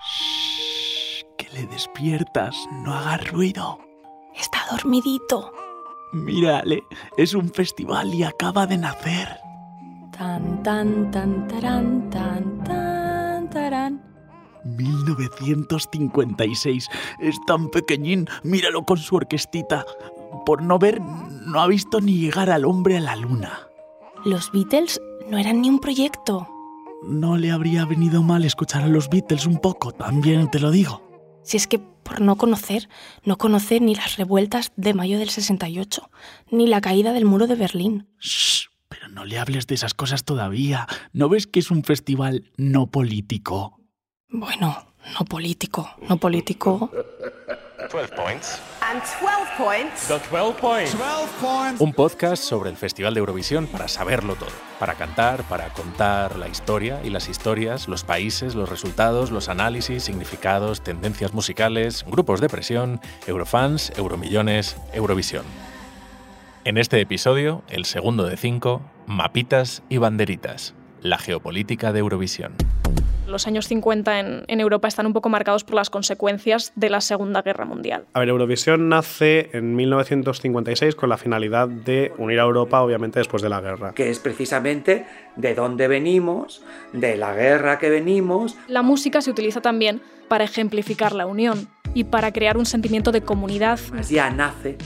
Shh, que le despiertas, no hagas ruido. Está dormidito. Mírale, es un festival y acaba de nacer. Tan, tan, tan, tarán, tan, tan, tarán. 1956. Es tan pequeñín, míralo con su orquestita. Por no ver, no ha visto ni llegar al hombre a la luna. Los Beatles no eran ni un proyecto. No le habría venido mal escuchar a los Beatles un poco, también te lo digo. Si es que por no conocer, no conocer ni las revueltas de mayo del 68, ni la caída del muro de Berlín. Shh, pero no le hables de esas cosas todavía. ¿No ves que es un festival no político? Bueno, no político, no político. 12 points. And 12 points. The 12 points. Un podcast sobre el Festival de Eurovisión para saberlo todo, para cantar, para contar la historia y las historias, los países, los resultados, los análisis, significados, tendencias musicales, grupos de presión, Eurofans, Euromillones, Eurovisión. En este episodio, el segundo de cinco, Mapitas y Banderitas, la geopolítica de Eurovisión. Los años 50 en, en Europa están un poco marcados por las consecuencias de la Segunda Guerra Mundial. A ver, Eurovisión nace en 1956 con la finalidad de unir a Europa, obviamente, después de la guerra. que es precisamente de dónde venimos, de la guerra que venimos. La música se utiliza también para ejemplificar la unión y para crear un sentimiento de comunidad. Pues ya nace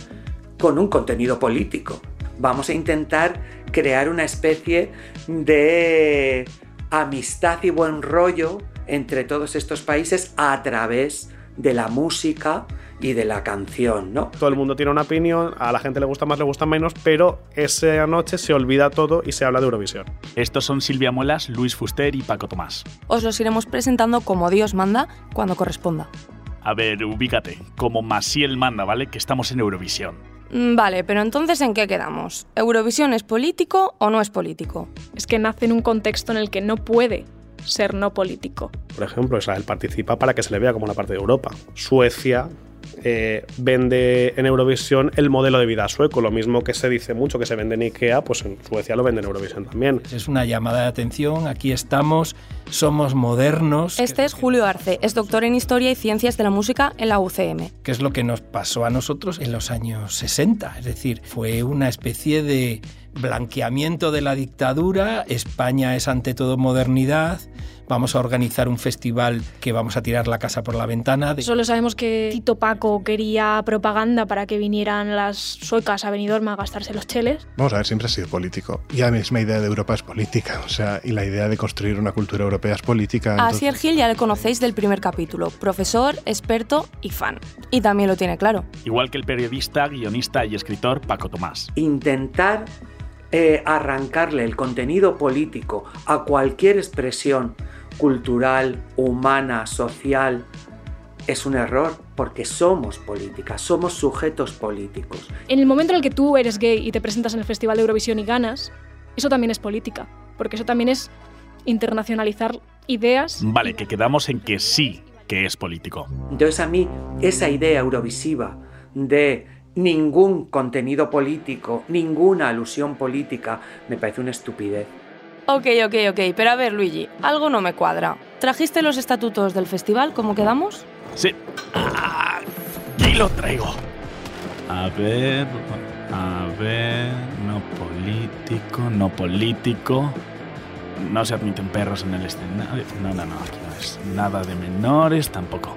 con un contenido político. Vamos a intentar crear una especie de amistad y buen rollo entre todos estos países a través de la música y de la canción, ¿no? Todo el mundo tiene una opinión, a la gente le gusta más, le gusta menos, pero esa noche se olvida todo y se habla de Eurovisión. Estos son Silvia Muelas, Luis Fuster y Paco Tomás. Os los iremos presentando como Dios manda cuando corresponda. A ver, ubícate, como Masiel manda, ¿vale? Que estamos en Eurovisión. Mm, Vale, pero entonces ¿en qué quedamos? ¿Eurovisión es político o no es político? Es que nace en un contexto en el que no puede ser no político. Por ejemplo, Israel participa para que se le vea como una parte de Europa. Suecia eh, vende en Eurovisión el modelo de vida sueco, lo mismo que se dice mucho que se vende en Ikea, pues en Suecia lo venden en Eurovisión también. Es una llamada de atención, aquí estamos, somos modernos. Este es Julio Arce, es doctor en Historia y Ciencias de la Música en la UCM. que es lo que nos pasó a nosotros en los años 60. Es decir, fue una especie de blanqueamiento de la dictadura, España es ante todo modernidad, vamos a organizar un festival que vamos a tirar la casa por la ventana. De- Solo sabemos que Tito Paco quería propaganda para que vinieran las suecas a Benidorm a gastarse los cheles. Vamos a ver, siempre ha sido político. Y la misma idea de Europa es política. O sea, y la idea de construir una cultura europea es política. A entonces- Asier Gil ya le conocéis del primer capítulo, profesor, experto y fan. Y también lo tiene claro. Igual que el periodista, guionista y escritor Paco Tomás. Intentar eh, arrancarle el contenido político a cualquier expresión cultural, humana, social, es un error porque somos política, somos sujetos políticos. En el momento en el que tú eres gay y te presentas en el Festival de Eurovisión y ganas, eso también es política, porque eso también es internacionalizar ideas. Vale, que quedamos en que sí que es político. Entonces a mí esa idea eurovisiva de ningún contenido político, ninguna alusión política, me parece una estupidez. Ok, ok, ok, pero a ver Luigi, algo no me cuadra. ¿Trajiste los estatutos del festival como quedamos? Sí. Aquí lo traigo. A ver, a ver, no político, no político. No se admiten perros en el escenario. No, no, no, aquí no es. Nada de menores tampoco.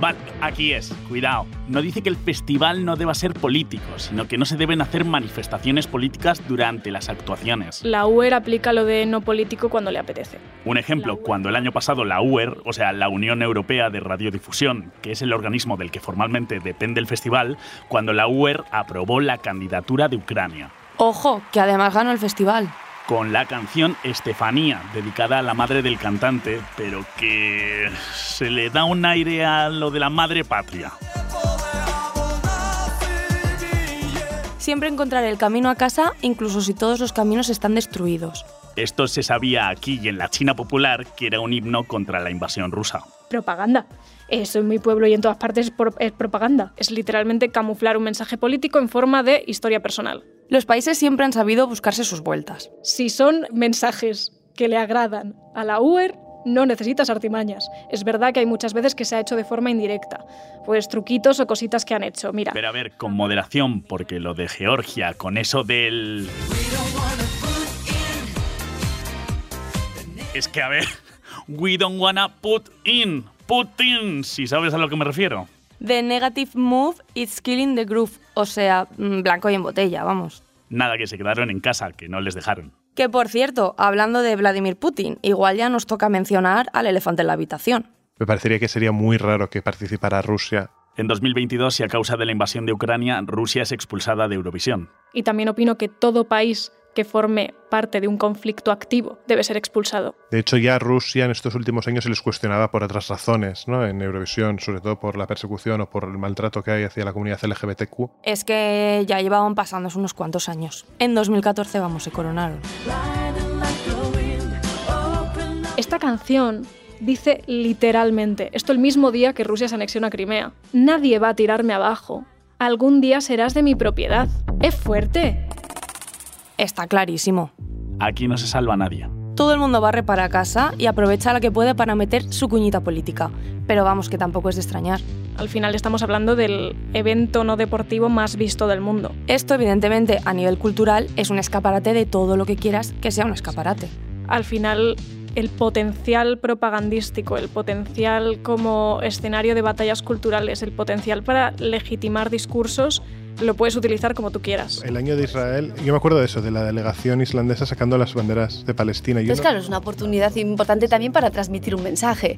Vale, aquí es, cuidado. No dice que el festival no deba ser político, sino que no se deben hacer manifestaciones políticas durante las actuaciones. La UER aplica lo de no político cuando le apetece. Un ejemplo, cuando el año pasado la UER, o sea, la Unión Europea de Radiodifusión, que es el organismo del que formalmente depende el festival, cuando la UER aprobó la candidatura de Ucrania. Ojo, que además ganó el festival. Con la canción Estefanía, dedicada a la madre del cantante, pero que se le da un aire a lo de la madre patria. Siempre encontraré el camino a casa, incluso si todos los caminos están destruidos. Esto se sabía aquí y en la China popular que era un himno contra la invasión rusa. Propaganda. Eso en mi pueblo y en todas partes es, pro- es propaganda. Es literalmente camuflar un mensaje político en forma de historia personal. Los países siempre han sabido buscarse sus vueltas. Si son mensajes que le agradan a la UER no necesitas artimañas. Es verdad que hay muchas veces que se ha hecho de forma indirecta. Pues truquitos o cositas que han hecho. Mira. Pero a ver, con moderación, porque lo de Georgia, con eso del... Es que, a ver, we don't wanna put in, put in, si sabes a lo que me refiero. The negative move is killing the groove. O sea, mm, blanco y en botella, vamos. Nada que se quedaron en casa, que no les dejaron. Que por cierto, hablando de Vladimir Putin, igual ya nos toca mencionar al elefante en la habitación. Me parecería que sería muy raro que participara Rusia. En 2022, y a causa de la invasión de Ucrania, Rusia es expulsada de Eurovisión. Y también opino que todo país que forme parte de un conflicto activo debe ser expulsado. De hecho, ya Rusia en estos últimos años se les cuestionaba por otras razones, ¿no? En Eurovisión, sobre todo por la persecución o por el maltrato que hay hacia la comunidad LGBTQ. Es que ya llevaban pasando unos cuantos años. En 2014, vamos, se coronaron. Esta canción dice literalmente, esto el mismo día que Rusia se anexiona a Crimea, nadie va a tirarme abajo, algún día serás de mi propiedad. Es fuerte. Está clarísimo. Aquí no se salva nadie. Todo el mundo barre para casa y aprovecha la que puede para meter su cuñita política. Pero vamos, que tampoco es de extrañar. Al final estamos hablando del evento no deportivo más visto del mundo. Esto, evidentemente, a nivel cultural, es un escaparate de todo lo que quieras que sea un escaparate. Al final, el potencial propagandístico, el potencial como escenario de batallas culturales, el potencial para legitimar discursos lo puedes utilizar como tú quieras. El año de Israel, yo me acuerdo de eso, de la delegación islandesa sacando las banderas de Palestina. Entonces, claro, es una oportunidad importante también para transmitir un mensaje.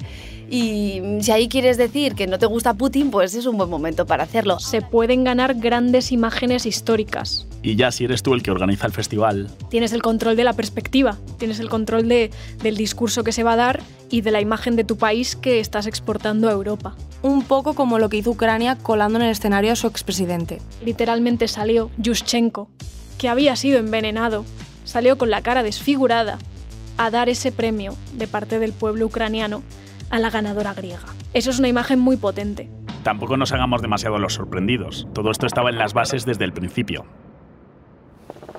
Y si ahí quieres decir que no te gusta Putin, pues es un buen momento para hacerlo. Se pueden ganar grandes imágenes históricas. Y ya si eres tú el que organiza el festival. Tienes el control de la perspectiva, tienes el control de, del discurso que se va a dar y de la imagen de tu país que estás exportando a Europa. Un poco como lo que hizo Ucrania colando en el escenario a su expresidente. Literalmente salió Yushchenko, que había sido envenenado, salió con la cara desfigurada a dar ese premio de parte del pueblo ucraniano a la ganadora griega. Eso es una imagen muy potente. Tampoco nos hagamos demasiado los sorprendidos. Todo esto estaba en las bases desde el principio.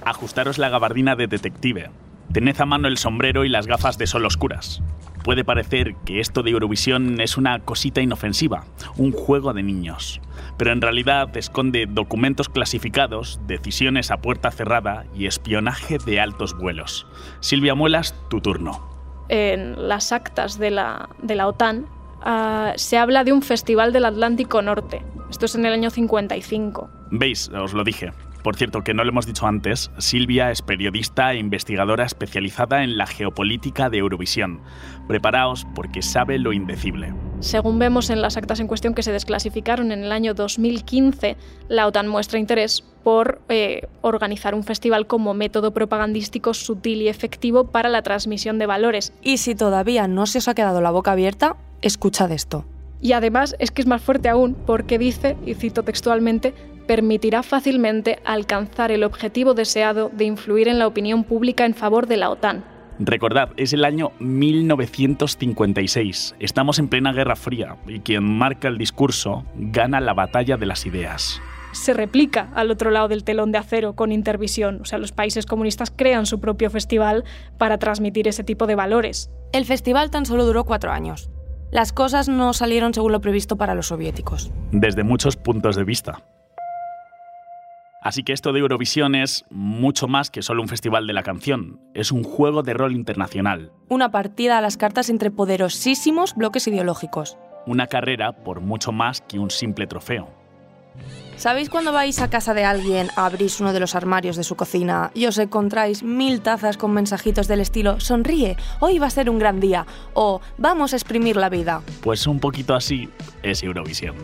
Ajustaros la gabardina de detective. Tened a mano el sombrero y las gafas de sol oscuras. Puede parecer que esto de Eurovisión es una cosita inofensiva, un juego de niños, pero en realidad esconde documentos clasificados, decisiones a puerta cerrada y espionaje de altos vuelos. Silvia Muelas, tu turno. En las actas de la, de la OTAN uh, se habla de un festival del Atlántico Norte. Esto es en el año 55. Veis, os lo dije. Por cierto, que no lo hemos dicho antes, Silvia es periodista e investigadora especializada en la geopolítica de Eurovisión. Preparaos porque sabe lo indecible. Según vemos en las actas en cuestión que se desclasificaron en el año 2015, la OTAN muestra interés por eh, organizar un festival como método propagandístico sutil y efectivo para la transmisión de valores. Y si todavía no se os ha quedado la boca abierta, escuchad esto. Y además es que es más fuerte aún porque dice, y cito textualmente, permitirá fácilmente alcanzar el objetivo deseado de influir en la opinión pública en favor de la OTAN. Recordad, es el año 1956. Estamos en plena Guerra Fría y quien marca el discurso gana la batalla de las ideas. Se replica al otro lado del telón de acero con Intervisión. O sea, los países comunistas crean su propio festival para transmitir ese tipo de valores. El festival tan solo duró cuatro años. Las cosas no salieron según lo previsto para los soviéticos. Desde muchos puntos de vista. Así que esto de Eurovisión es mucho más que solo un festival de la canción, es un juego de rol internacional. Una partida a las cartas entre poderosísimos bloques ideológicos. Una carrera por mucho más que un simple trofeo. ¿Sabéis cuando vais a casa de alguien, abrís uno de los armarios de su cocina y os encontráis mil tazas con mensajitos del estilo sonríe, hoy va a ser un gran día o vamos a exprimir la vida? Pues un poquito así es Eurovisión.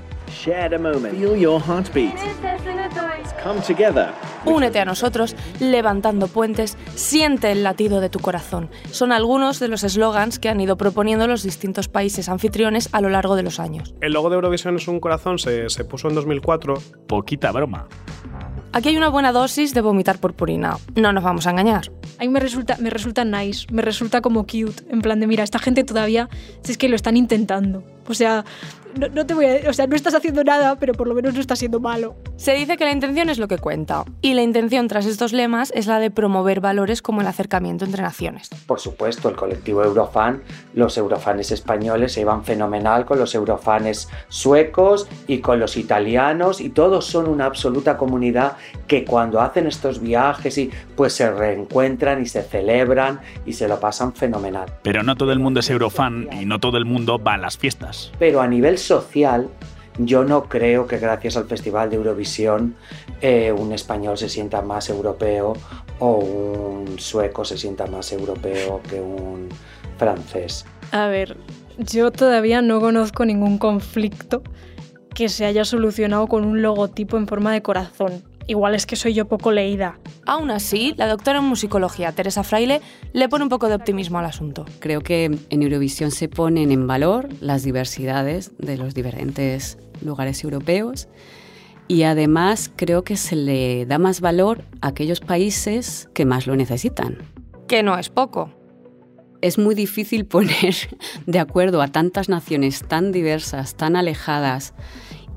Únete a nosotros levantando puentes, siente el latido de tu corazón. Son algunos de los eslogans que han ido proponiendo los distintos países anfitriones a lo largo de los años. El logo de Eurovisión es un corazón, se, se puso en 2004. Poquita broma. Aquí hay una buena dosis de vomitar purpurina. No nos vamos a engañar. A mí me resulta, me resulta nice, me resulta como cute. En plan de, mira, esta gente todavía, si es que lo están intentando. O sea, no, no te voy a, o sea, no estás haciendo nada, pero por lo menos no estás siendo malo. Se dice que la intención es lo que cuenta, y la intención tras estos lemas es la de promover valores como el acercamiento entre naciones. Por supuesto, el colectivo Eurofan, los eurofanes españoles se iban fenomenal con los eurofanes suecos y con los italianos, y todos son una absoluta comunidad que cuando hacen estos viajes y pues se reencuentran y se celebran y se lo pasan fenomenal. Pero no todo el mundo es eurofan y no todo el mundo va a las fiestas. Pero a nivel social, yo no creo que gracias al Festival de Eurovisión eh, un español se sienta más europeo o un sueco se sienta más europeo que un francés. A ver, yo todavía no conozco ningún conflicto que se haya solucionado con un logotipo en forma de corazón. Igual es que soy yo poco leída. Aún así, la doctora en musicología, Teresa Fraile, le pone un poco de optimismo al asunto. Creo que en Eurovisión se ponen en valor las diversidades de los diferentes lugares europeos y además creo que se le da más valor a aquellos países que más lo necesitan. Que no es poco. Es muy difícil poner de acuerdo a tantas naciones tan diversas, tan alejadas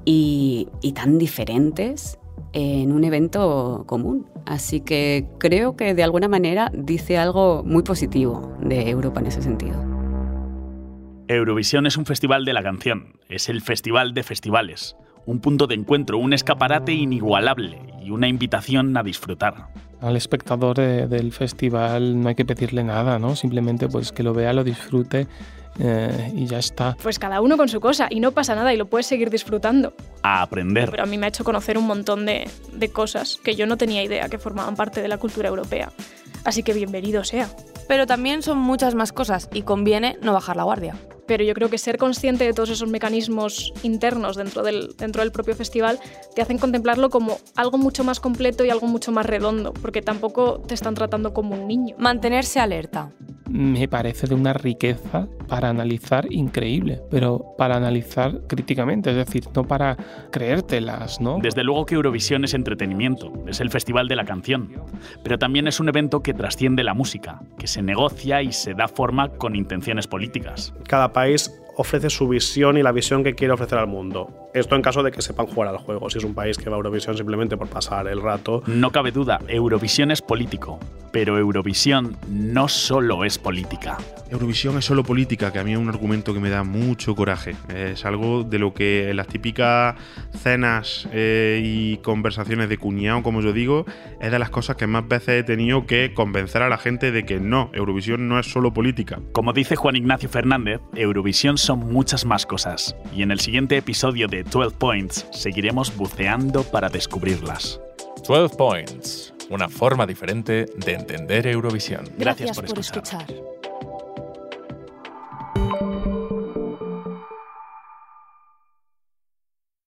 y, y tan diferentes en un evento común. Así que creo que de alguna manera dice algo muy positivo de Europa en ese sentido. Eurovisión es un festival de la canción, es el festival de festivales, un punto de encuentro, un escaparate inigualable y una invitación a disfrutar. Al espectador de, del festival no hay que pedirle nada, ¿no? Simplemente pues que lo vea, lo disfrute eh, y ya está. Pues cada uno con su cosa y no pasa nada y lo puedes seguir disfrutando. A aprender. Pero a mí me ha hecho conocer un montón de, de cosas que yo no tenía idea que formaban parte de la cultura europea. Así que bienvenido sea. Pero también son muchas más cosas y conviene no bajar la guardia. Pero yo creo que ser consciente de todos esos mecanismos internos dentro del, dentro del propio festival te hacen contemplarlo como algo mucho más completo y algo mucho más redondo, porque tampoco te están tratando como un niño. Mantenerse alerta. Me parece de una riqueza para analizar increíble, pero para analizar críticamente, es decir, no para creértelas, ¿no? Desde luego que Eurovisión es entretenimiento, es el festival de la canción, pero también es un evento que trasciende la música, que se negocia y se da forma con intenciones políticas. Cada país ofrece su visión y la visión que quiere ofrecer al mundo. Esto en caso de que sepan jugar al juego. Si es un país que va a Eurovisión simplemente por pasar el rato. No cabe duda, Eurovisión es político, pero Eurovisión no solo es política. Eurovisión es solo política, que a mí es un argumento que me da mucho coraje. Es algo de lo que en las típicas cenas eh, y conversaciones de cuñado, como yo digo, es de las cosas que más veces he tenido que convencer a la gente de que no, Eurovisión no es solo política. Como dice Juan Ignacio Fernández, Eurovisión son muchas más cosas, y en el siguiente episodio de 12 Points seguiremos buceando para descubrirlas. 12 Points, una forma diferente de entender Eurovisión. Gracias, por, escuchar.